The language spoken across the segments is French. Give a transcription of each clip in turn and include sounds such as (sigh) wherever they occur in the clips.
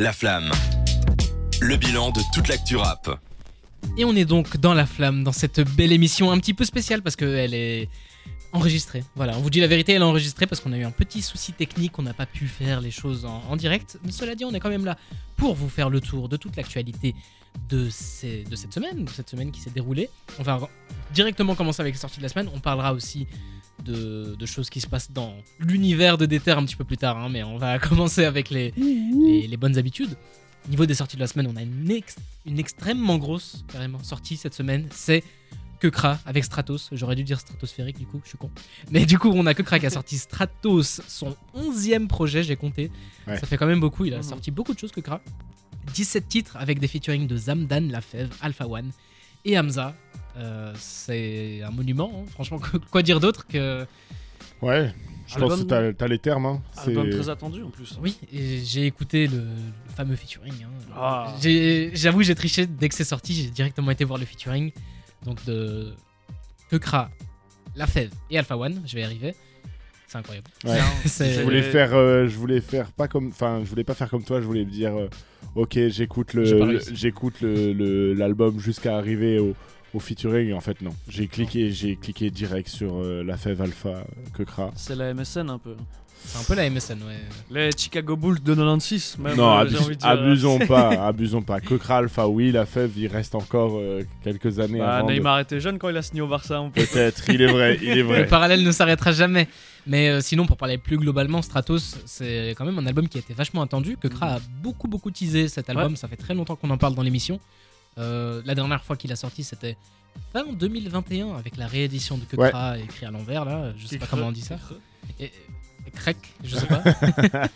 La Flamme. Le bilan de toute l'actu rap. Et on est donc dans la flamme, dans cette belle émission un petit peu spéciale parce qu'elle est enregistrée. Voilà, on vous dit la vérité, elle est enregistrée parce qu'on a eu un petit souci technique, on n'a pas pu faire les choses en, direct. Mais cela dit, on est quand même là pour vous faire le tour de toute l'actualité de, de cette semaine, de cette semaine qui s'est déroulée. On va directement commencer avec les sorties de la semaine. On parlera aussi de, de choses qui se passent dans l'univers de Déter un petit peu plus tard, hein, mais on va (laughs) commencer avec les, les, les bonnes habitudes. Niveau des sorties de la semaine, on a une, ex- une extrêmement grosse carrément sortie cette semaine. C'est Kekra avec Stratos. J'aurais dû dire stratosphérique du coup, je suis con. Mais du coup, on a Kekra qui a sorti (laughs) Stratos, son 11e projet, j'ai compté. Ouais. Ça fait quand même beaucoup. Il a Mhm. sorti beaucoup de choses, Kekra. 17 titres avec des featuring de Zamdan, Lafèvre, Alpha One et Hamza. Euh, c'est un monument, hein. franchement. (laughs) Quoi dire d'autre que. Ouais, je Album- pense que t'as- t'as les termes. Hein. Album C'est- très attendu en plus. Oui, et j'ai écouté le, le fameux featuring. hein. Ah. J'ai- J'avoue, j'ai triché dès que c'est sorti. J'ai directement été voir le featuring. Donc de Kekra, La Fève et Alpha One. Je vais y arriver. C'est incroyable. Ouais. (laughs) C'est- Je voulais faire, euh, je voulais faire pas comme, enfin, je voulais pas faire comme toi. Je voulais me dire, euh, ok, j'écoute le, j'écoute le- le- l'album jusqu'à arriver au, au featuring. En fait, non. J'ai cliqué, j'ai cliqué direct sur euh, la fève alpha euh, Kekra. C'est la MSN un peu. C'est un peu la MSN, ouais. Les Chicago Bulls de 96. Même, non, euh, abus- j'ai envie de dire. abusons pas, abusons pas. Kekra alpha, oui, la fève, il reste encore euh, quelques années Bah, avant. de- Neymar était jeune quand il a signé au Barça. Peut-être, il est vrai, il est Le vrai. parallèle ne s'arrêtera jamais. Mais euh, sinon, pour parler plus globalement, Stratos, c'est quand même un album qui a été vachement attendu. Que Kra a beaucoup, beaucoup teasé cet album. Ça fait très longtemps qu'on en parle dans l'émission. Euh, la dernière fois qu'il a sorti, c'était fin 2021 avec la réédition de Que Ouais. Écrit à l'envers. Là, je sais pas comment on dit ça. Et, et Krek, je sais pas. (laughs)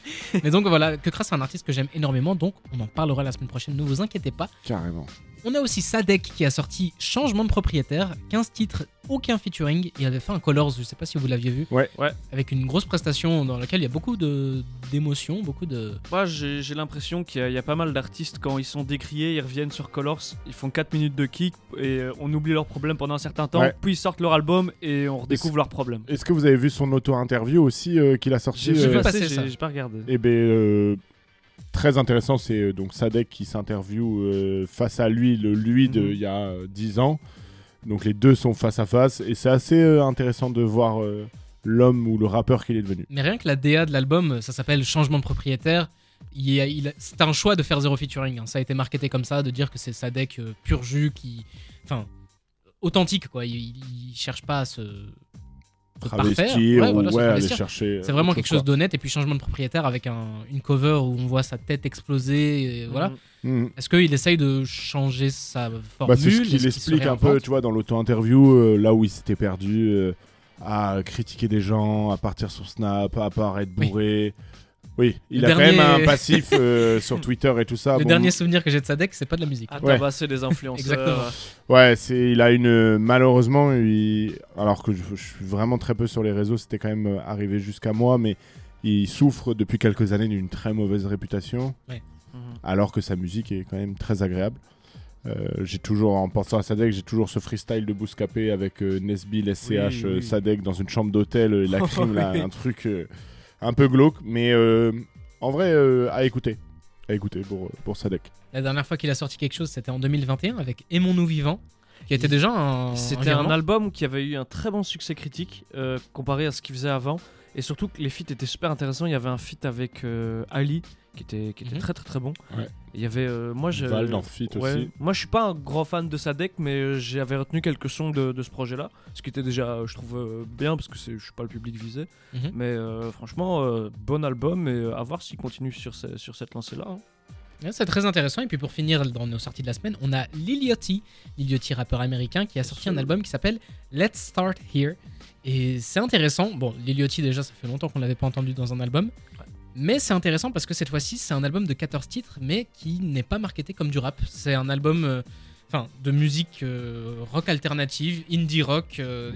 Mais donc voilà, Que Kra, c'est un artiste que j'aime énormément. Donc on en parlera la semaine prochaine. Ne vous inquiétez pas. Carrément. On a aussi Sadek qui a sorti Changement de propriétaire, 15 titres, aucun featuring. Il avait fait un Colors, je sais pas si vous l'aviez vu. Ouais. Ouais. Avec une grosse prestation dans laquelle il y a beaucoup de d'émotions, beaucoup de. Moi, j'ai j'ai l'impression qu'il y, a- il y a pas mal d'artistes, quand ils sont décriés, ils reviennent sur Colors, ils font 4 minutes de kick et euh, on oublie leurs problèmes pendant un certain temps, Ouais. puis ils sortent leur album et on redécouvre leurs problèmes. Est-ce que vous avez vu son auto-interview aussi euh, qu'il a sorti J'ai euh, j'ai pas regardé. Eh ben, euh, très intéressant, c'est donc Sadek qui s'interview euh, face à lui, le lui de Mhm. il y a euh, 10 ans. Donc les deux sont face à face et c'est assez euh, intéressant de voir euh, l'homme ou le rappeur qu'il est devenu. Mais rien que la DA de l'album, ça s'appelle Changement de propriétaire. Il il C'est un choix de faire zéro featuring. hein. Ça a été marketé comme ça, de dire que c'est Sadek euh, pur jus qui. Enfin, authentique quoi. Il, il cherche pas à se. Travestir Ouais, ou voilà, ouais, aller chercher. C'est vraiment quelque chose d'honnête. Et puis changement de propriétaire avec un- une cover où on voit sa tête exploser. Et voilà. Mhm. Mhm. Est-ce qu'il essaye de changer sa Bah, formule c'est ce qu'il explique un peu, tu vois, dans l'auto-interview, euh, là où il s'était perdu, euh, à critiquer des gens, à partir sur Snap, à paraître bourré. Oui, il Le a quand même un passif euh, sur Twitter et tout ça. Le Bon, dernier souvenir que j'ai de Sadek, c'est pas de la musique. À Ouais. tabasser des (laughs) influenceurs. Exactement. Ouais, c'est, il a une. Malheureusement, il- alors que je, je suis vraiment très peu sur les réseaux, c'était quand même euh, arrivé jusqu'à moi, mais il souffre depuis quelques années d'une très mauvaise réputation, Mhm. alors que sa musique est quand même très agréable. Euh, j'ai toujours, en pensant à Sadek, j'ai toujours ce freestyle de Bouscapé avec euh, Nesbill, SCH, Oui, oui. Sadek dans une chambre d'hôtel, la (laughs) crime, là, un truc euh, un peu glauque, mais euh, en vrai, euh, à écouter. À écouter pour, pour Sadek. La dernière fois qu'il a sorti quelque chose, c'était en 2021 avec Aimons-nous vivants, qui était déjà un. C'était un album qui avait eu un très bon succès critique euh, comparé à ce qu'il faisait avant. Et surtout que les feats étaient super intéressants. Il y avait un feat avec euh, Ali qui était, qui était Mhm. très très très bon. Ouais. Il y avait euh, moi je Val dans ouais. aussi. Moi je suis pas un grand fan de Sadek mais euh, j'avais retenu quelques sons de, de ce projet là, ce qui était déjà euh, je trouve euh, bien parce que je suis pas le public visé. Mhm. Mais franchement bon album et à voir s'il continue sur, sur cette lancée là. Ouais, C'est très intéressant. Et puis pour finir dans nos sorties de la semaine, on a Lil Yachty, Lil Yachty rappeur américain, qui a sorti un album qui s'appelle Let's Start Here. Et c'est intéressant. Bon, Lil Yachty déjà, ça fait longtemps qu'on l'avait pas entendu dans un album. Mais c'est intéressant parce que cette fois-ci, c'est un album de 14 titres, mais qui n'est pas marketé comme du rap. C'est un album euh, enfin, de musique euh, rock alternative, indie rock. euh,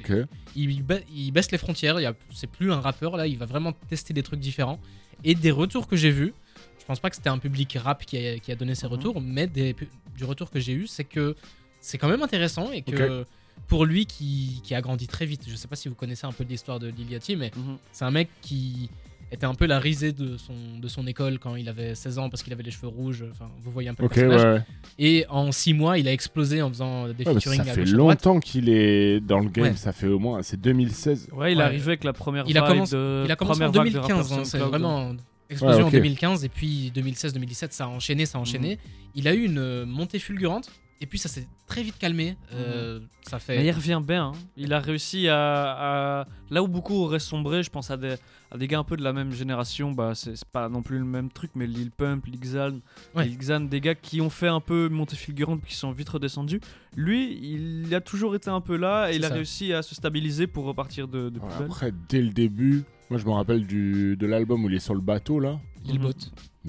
il, ba- il baisse les frontières. C'est plus un rappeur là. Il va vraiment tester des trucs différents. Et des retours que j'ai vus, je pense pas que c'était un public rap qui a, qui a donné ces Mhm. retours, mais des, du retour que j'ai eu, c'est que c'est quand même intéressant et que pour lui qui, qui a grandi très vite, je sais pas si vous connaissez un peu l'histoire de Lil Yachty, mais Mhm. c'est un mec qui était un peu la risée de son, de son école quand il avait 16 ans parce qu'il avait les cheveux rouges. Enfin, vous voyez un peu Ok, le ouais, personnage. ouais. Et en 6 mois, il a explosé en faisant des Ouais, featuring ça à fait longtemps qu'il est dans le game, Ouais. ça fait au moins, c'est 2016. Ouais, il Ouais. est arrivé avec la première Il a commencé- de- Il a commencé en première vague de 2015, rappeurs hein, c'est vraiment explosion en 2015 et puis 2016-2017 ça a enchaîné, ça a enchaîné. Il a eu une montée fulgurante et puis ça s'est très vite calmé. Euh, Ça fait. Mais il revient bien. hein. Il a réussi à, à- Là où beaucoup auraient sombré, je pense à des, à des gars un peu de la même génération, bah, c'est pas non plus le même truc, mais Lil Pump, Lil Xan, Ouais. Lil Xan, des gars qui ont fait un peu montée fulgurante puis qui sont vite redescendus. Lui, il a toujours été un peu là et il a ça. réussi à se stabiliser pour repartir de, de plus belle. Après, dès le début, moi je me rappelle du, de l'album où il est sur le bateau là. Lil Mhm.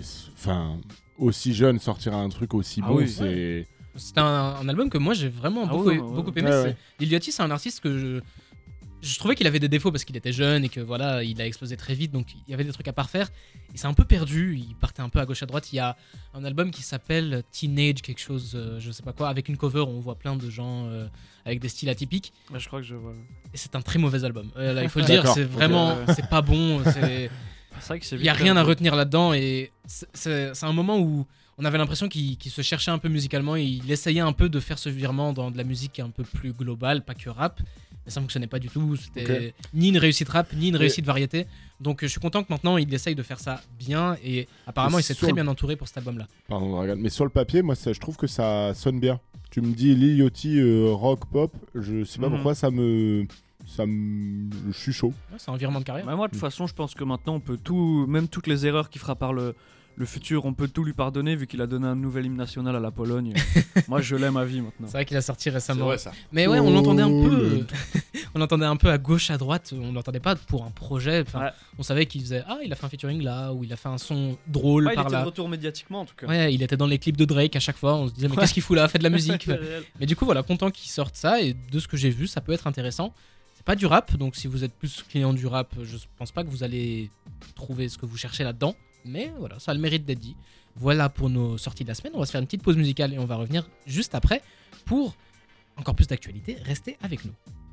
C'est- enfin, aussi jeune, sortir un truc aussi Ah bon, oui. c'est. C'est un, un album que moi j'ai vraiment Ah beaucoup, ouais, aimé. Ouais, c'est- ouais. Lil Yachty, c'est un artiste que je. Je trouvais qu'il avait des défauts parce qu'il était jeune et que voilà, il a explosé très vite, donc il y avait des trucs à parfaire. Et c'est un peu perdu, il partait un peu à gauche à droite. Il y a un album qui s'appelle Teenage quelque chose, euh, je sais pas quoi, avec une cover où on voit plein de gens euh, avec des styles atypiques. Ouais, je crois que je vois. Et c'est un très mauvais album. Euh, là, il faut le (laughs) dire, c'est vraiment, c'est pas bon. c'est- (laughs) C'est vrai que c'est Il y a rien à retenir là-dedans et c'est un moment où on avait l'impression qu'il se cherchait un peu musicalement et il essayait un peu de faire ce virement dans de la musique un peu plus globale, pas que rap. Mais ça fonctionnait pas du tout. C'était ni une réussite rap, ni une Et- réussite variété. Donc euh, je suis content que maintenant il essaye de faire ça bien et apparemment Et il s'est très le- bien entouré pour cet album-là. Pardon. Mais sur le papier, moi ça- je trouve que ça sonne bien. Tu me dis Lil Yachty, euh, rock, pop, je sais pas Mhm. pourquoi ça me. Ça me. Je suis chaud. Ouais, c'est un virement de carrière. Bah, moi, de toute façon, je pense que maintenant, on peut tout, même toutes les erreurs qu'il fera par le, le futur, on peut tout lui pardonner vu qu'il a donné un nouvel hymne national à la Pologne. (laughs) moi, je l'aime à vie maintenant. C'est vrai qu'il a sorti C'est récemment. vrai ça. Mais ouais, on l'entendait un peu. le- (laughs) on l'entendait un peu à gauche, à droite. On l'entendait pas pour un projet. Enfin, Ouais. On savait qu'il faisait ah il a fait un featuring là ou il a fait un son drôle Ouais, il était de retour médiatiquement en tout cas. Ouais, il était dans les clips de Drake à chaque fois. On se disait mais qu'est-ce qu'il fout là? Fait de la musique. (laughs) Mais du coup voilà, content qu'il sorte ça et de ce que j'ai vu, ça peut être intéressant. C'est pas du rap, donc si vous êtes plus client du rap, je pense pas que vous allez trouver ce que vous cherchez là-dedans. Mais voilà, ça a le mérite d'être dit. Voilà pour nos sorties de la semaine. On va se faire une petite pause musicale et on va revenir juste après pour encore plus d'actualité. Restez avec nous.